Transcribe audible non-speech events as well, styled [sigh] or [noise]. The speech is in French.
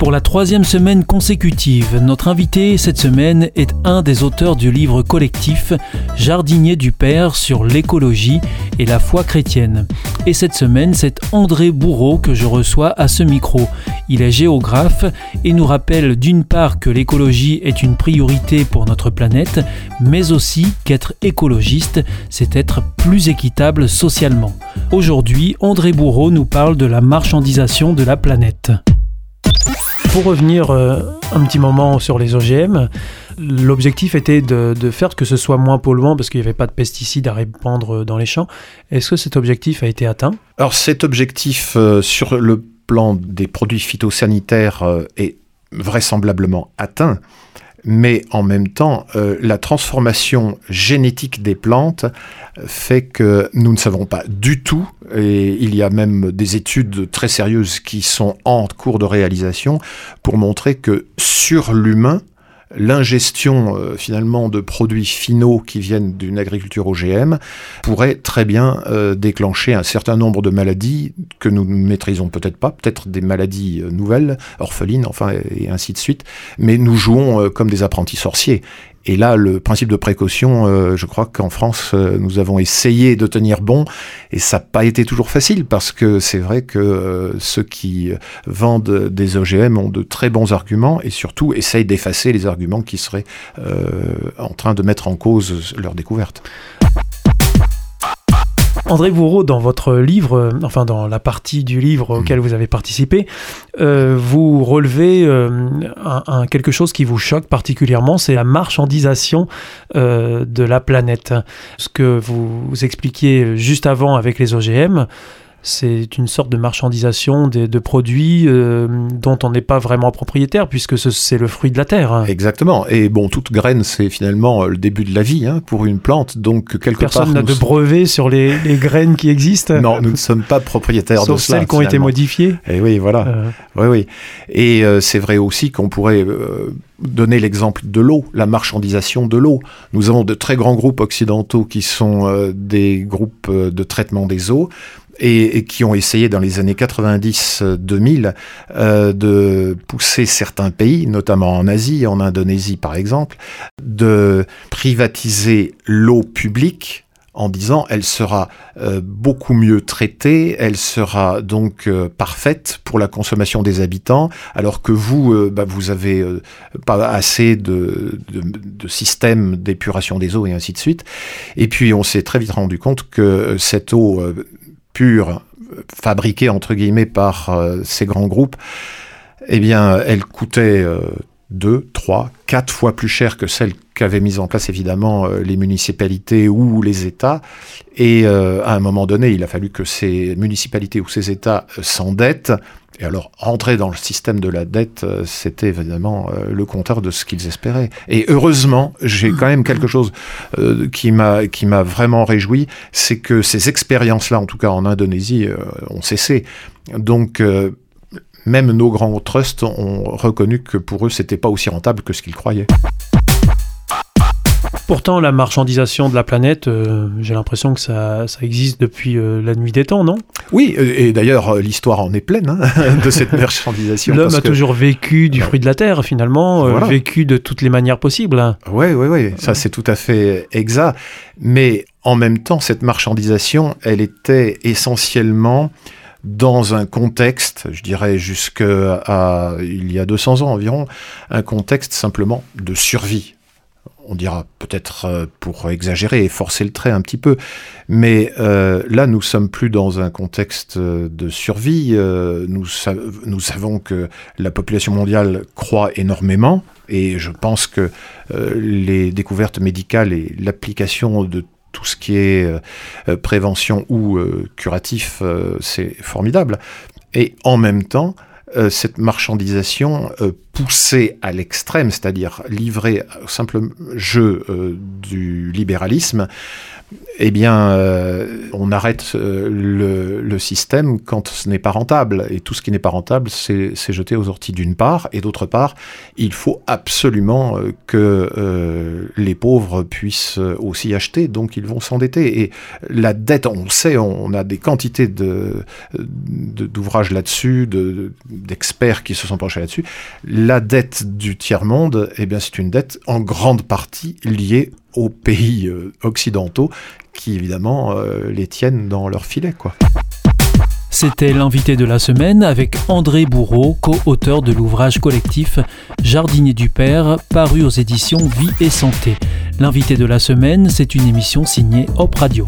Pour la troisième semaine consécutive, notre invité cette semaine est un des auteurs du livre collectif Jardinier du Père sur l'écologie et la foi chrétienne. Et cette semaine, c'est André Bourreau que je reçois à ce micro. Il est géographe et nous rappelle d'une part que l'écologie est une priorité pour notre planète, mais aussi qu'être écologiste, c'est être plus équitable socialement. Aujourd'hui, André Bourreau nous parle de la marchandisation de la planète. Pour revenir euh, un petit moment sur les OGM, l'objectif était de, faire que ce soit moins polluant parce qu'il n'y avait pas de pesticides à répandre dans les champs. Est-ce que cet objectif a été atteint? Alors cet objectif euh, sur le plan des produits phytosanitaires euh, est vraisemblablement atteint mais en même temps, euh, la transformation génétique des plantes fait que nous ne savons pas du tout, et il y a même des études très sérieuses qui sont en cours de réalisation pour montrer que sur l'humain, l'ingestion euh, finalement de produits finaux qui viennent d'une agriculture OGM pourrait très bien euh, déclencher un certain nombre de maladies que nous ne maîtrisons peut-être pas, peut-être des maladies euh, nouvelles, orphelines, enfin et ainsi de suite. Mais nous jouons comme des apprentis sorciers. Et là, le principe de précaution, euh, je crois qu'en France, euh, nous avons essayé de tenir bon, et ça n'a pas été toujours facile, parce que c'est vrai que euh, ceux qui vendent des OGM ont de très bons arguments, et surtout essayent d'effacer les arguments qui seraient en train de mettre en cause leur découverte. André Bourreau, dans votre livre, euh, enfin dans la partie du livre auquel mm. vous avez participé, euh, vous relevez euh, un, quelque chose qui vous choque particulièrement, c'est la marchandisation de la planète. Ce que vous expliquiez juste avant avec les OGM, c'est une sorte de marchandisation de, produits euh, dont on n'est pas vraiment propriétaire puisque c'est le fruit de la terre. Exactement. Et bon, toute graine, c'est finalement euh, le début de la vie hein, pour une plante. Donc quelque Personne n'a de brevet sur les, graines qui existent. Non, nous ne sommes pas propriétaires de cela. celles qui ont été modifiées. Et eh oui, voilà. Euh. Oui, oui. Et c'est vrai aussi qu'on pourrait donner l'exemple de l'eau, la marchandisation de l'eau. Nous avons de très grands groupes occidentaux qui sont des groupes de traitement des eaux et, qui ont essayé dans les années 90-2000 euh, de pousser certains pays, notamment en Asie, en Indonésie par exemple, de privatiser l'eau publique en disant elle sera euh, beaucoup mieux traitée, elle sera donc euh, parfaite pour la consommation des habitants, alors que vous, bah, vous avez pas assez de, de, de systèmes d'épuration des eaux et ainsi de suite. Et puis on s'est très vite rendu compte que cette eau fabriquée entre guillemets par euh, ces grands groupes, eh bien, elle coûtait euh, deux, trois, quatre fois plus cher que celle qu'avaient mise en place évidemment euh, les municipalités ou les États. Et à un moment donné, il a fallu que ces municipalités ou ces États s'endettent et alors, entrer dans le système de la dette, euh, c'était évidemment euh, le compteur de ce qu'ils espéraient. Et heureusement, j'ai quand même quelque chose euh, qui m'a qui m'a vraiment réjoui, c'est que ces expériences-là, en tout cas en Indonésie, ont cessé. Donc même nos grands trusts ont reconnu que pour eux, c'était pas aussi rentable que ce qu'ils croyaient. Pourtant, la marchandisation de la planète, euh, j'ai l'impression que ça, existe depuis euh, la nuit des temps, non? Oui, et d'ailleurs, euh, l'histoire en est pleine hein, [laughs] de cette marchandisation. L'homme a toujours vécu du fruit de la terre, finalement, vécu de toutes les manières possibles. Oui, oui, oui, ça c'est tout à fait exact. Mais en même temps, cette marchandisation, elle était essentiellement dans un contexte, je dirais jusqu'à il y a 200 ans environ, un contexte simplement de survie on dira peut-être euh, pour exagérer et forcer le trait un petit peu, mais euh, là nous sommes plus dans un contexte euh, de survie. nous, nous savons que la population mondiale croît énormément et je pense que les découvertes médicales et l'application de tout ce qui est prévention ou curatif, c'est formidable. Et en même temps, euh, cette marchandisation euh, poussée à l'extrême, c'est-à-dire livrée au simple jeu euh, du libéralisme, eh bien, euh, on arrête euh, le, le, système quand ce n'est pas rentable. Et tout ce qui n'est pas rentable, c'est jeté aux orties d'une part. Et d'autre part, il faut absolument euh, que les pauvres puissent aussi acheter. Donc, ils vont s'endetter. Et la dette, on sait, on, a des quantités d'ouvrages de, là-dessus, d'experts qui se sont penchés là-dessus. La dette du tiers-monde, eh bien, c'est une dette en grande partie liée aux pays euh, occidentaux qui évidemment euh, les tiennent dans leur filet. C'était l'invité de la semaine avec André Bourreau, co-auteur de l'ouvrage collectif Jardinier du Père, paru aux éditions Vie et Santé. L'invité de la semaine, c'est une émission signée Hop Radio.